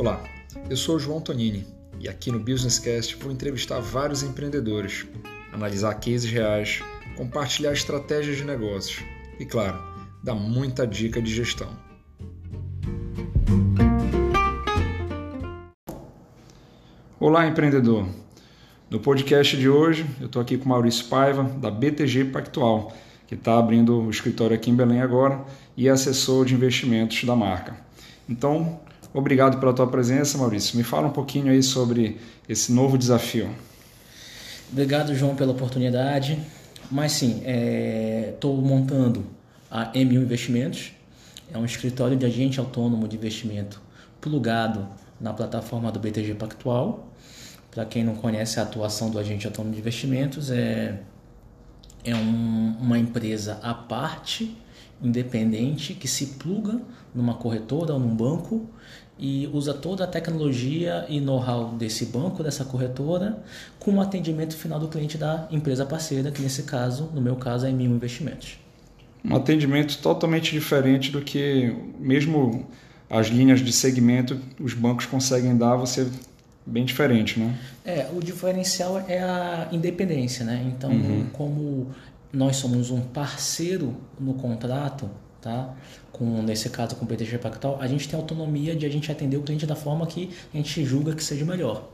Olá, eu sou João Tonini e aqui no Businesscast vou entrevistar vários empreendedores, analisar cases reais, compartilhar estratégias de negócios e, claro, dar muita dica de gestão. Olá, empreendedor! No podcast de hoje, eu estou aqui com Maurício Paiva, da BTG Pactual, que está abrindo o escritório aqui em Belém agora e é assessor de investimentos da marca. Então, obrigado pela tua presença, Maurício. Me fala um pouquinho aí sobre esse novo desafio. Obrigado, João, pela oportunidade. Mas sim, estou é, montando a M1 Investimentos. É um escritório de agente autônomo de investimento plugado na plataforma do BTG Pactual. Para quem não conhece a atuação do agente autônomo de investimentos, é, é um, uma empresa à parte, independente, que se pluga numa corretora ou num banco e usa toda a tecnologia e know-how desse banco, dessa corretora, com o atendimento final do cliente da empresa parceira, que nesse caso, no meu caso, é Mil Investimentos. Um atendimento totalmente diferente do que mesmo as linhas de segmento os bancos conseguem dar, você bem diferente, né? É, o diferencial é a independência, né? Então, uhum. como nós somos um parceiro no contrato, tá? Com, nesse caso com o BTG Pactual, a gente tem autonomia de a gente atender o cliente da forma que a gente julga que seja melhor.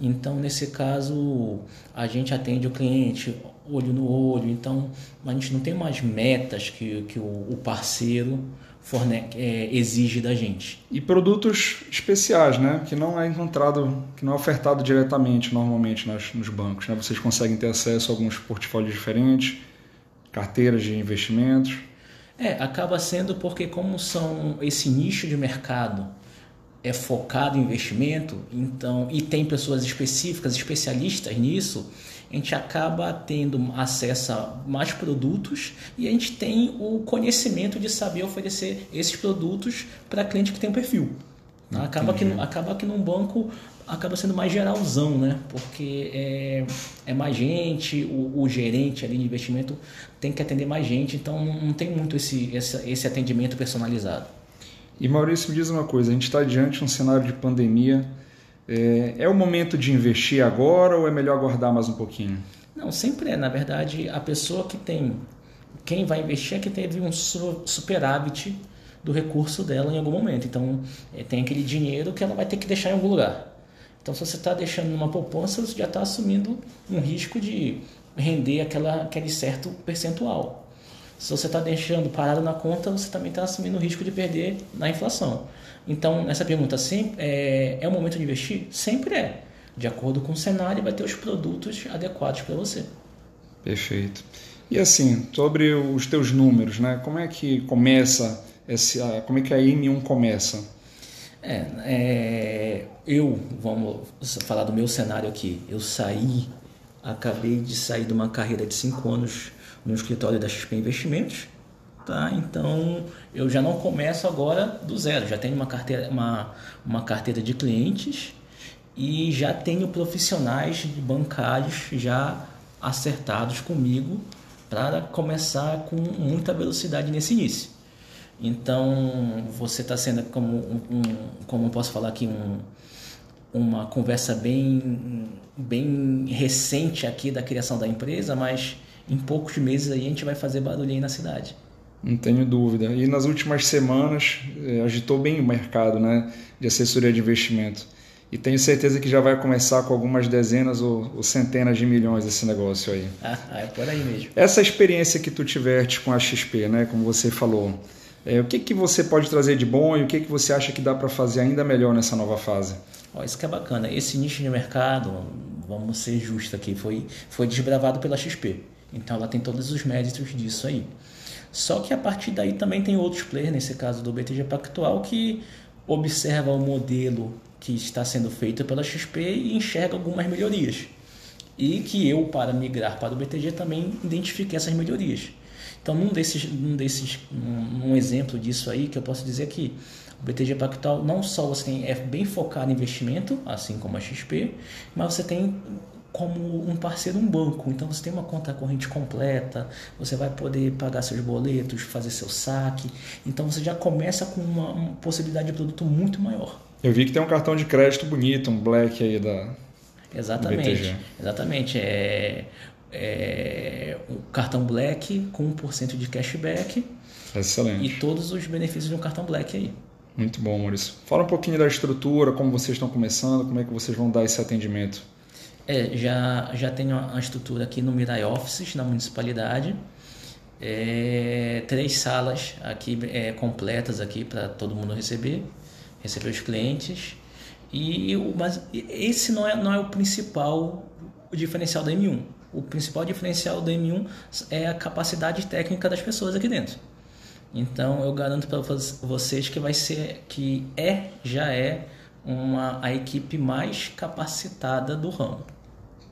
Então, nesse caso, a gente atende o cliente olho no olho, então a gente não tem mais metas que, que o, o parceiro forne é, exige da gente. E produtos especiais, né? Que não é encontrado, que não é ofertado diretamente normalmente nas, nos bancos. Né? Vocês conseguem ter acesso a alguns portfólios diferentes, carteiras de investimentos. É, acaba sendo porque como são esse nicho de mercado é focado em investimento, então e tem pessoas específicas, especialistas nisso, a gente acaba tendo acesso a mais produtos e a gente tem o conhecimento de saber oferecer esses produtos para cliente que tem um perfil. Tá? Acaba que, acaba que num banco acaba sendo mais geralzão, né? Porque é, é mais gente, o, o, gerente ali de investimento tem que atender mais gente, então não tem muito esse, esse, esse atendimento personalizado. E Maurício, me diz uma coisa, a gente está diante de um cenário de pandemia, é, é o momento de investir agora ou é melhor aguardar mais um pouquinho? Não, sempre é. Na verdade, a pessoa que tem. Quem vai investir é que teve um superávit do recurso dela em algum momento. Então, é, tem aquele dinheiro que ela vai ter que deixar em algum lugar. Então, se você está deixando numa poupança, você já está assumindo um risco de render aquela, aquele certo percentual. Se você está deixando parado na conta, você também está assumindo o risco de perder na inflação. Então, essa pergunta sempre é, é o momento de investir? Sempre é. De acordo com o cenário, vai ter os produtos adequados para você. Perfeito. E assim, sobre os teus números, né? Como é que começa esse, como é que a M1 começa? É, é, eu, vamos falar do meu cenário aqui. Eu saí, acabei de sair de uma carreira de cinco anos no escritório da XP Investimentos Tá? Então eu já não começo agora do zero, já tenho uma carteira, uma, uma carteira de clientes e já tenho profissionais bancários já acertados comigo para começar com muita velocidade nesse início. Então você está sendo como um, como eu posso falar aqui um, uma conversa bem bem recente aqui da criação da empresa, mas em poucos meses aí a gente vai fazer barulho aí na cidade. Não tenho dúvida. E nas últimas semanas eh, agitou bem o mercado né, de assessoria de investimento. E tenho certeza que já vai começar com algumas dezenas ou, ou centenas de milhões esse negócio aí. Ah, é por aí mesmo. Essa experiência que tu tiveste com a XP, né, como você falou, é, o que, que você pode trazer de bom e o que, que você acha que dá para fazer ainda melhor nessa nova fase? Ó, isso que é bacana. Esse nicho de mercado, vamos ser justos aqui, foi, foi desbravado pela XP. Então ela tem todos os méritos disso aí. Só que a partir daí também tem outros players, nesse caso do BTG Pactual, que observa o modelo que está sendo feito pela XP e enxerga algumas melhorias. E que eu, para migrar para o BTG, também identifiquei essas melhorias. Então, num desses, num desses um, um exemplo disso aí, que eu posso dizer que o BTG Pactual não só você tem, é bem focado em investimento, assim como a XP, mas você tem como um parceiro um banco. Então você tem uma conta corrente completa, você vai poder pagar seus boletos, fazer seu saque. Então você já começa com uma, uma possibilidade de produto muito maior. Eu vi que tem um cartão de crédito bonito, um black aí da. Exatamente. Exatamente. É, é um cartão black com 1% de cashback. Excelente. E todos os benefícios de um cartão black aí. Muito bom, Maurício. Fala um pouquinho da estrutura, como vocês estão começando, como é que vocês vão dar esse atendimento. É, já, já tenho uma estrutura aqui no Mirai Offices, na municipalidade. É, três salas aqui é, completas aqui para todo mundo receber, receber os clientes. E o, mas esse não é, não é o principal o diferencial da M1. O principal diferencial da M1 é a capacidade técnica das pessoas aqui dentro. Então eu garanto para vocês que vai ser que é já é uma a equipe mais capacitada do ramo.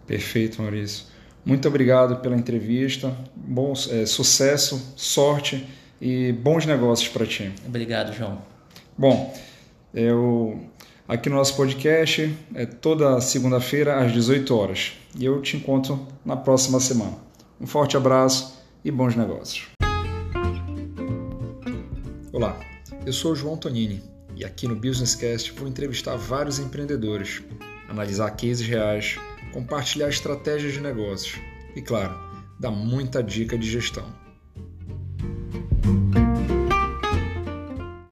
Perfeito, Maurício. Muito obrigado pela entrevista. Bom é, sucesso, sorte e bons negócios para ti. Obrigado, João. Bom, eu aqui no nosso podcast é toda segunda-feira às 18 horas. E eu te encontro na próxima semana. Um forte abraço e bons negócios. Olá, eu sou o João Tonini e aqui no Businesscast vou entrevistar vários empreendedores, analisar cases reais, compartilhar estratégias de negócios e, claro, dar muita dica de gestão.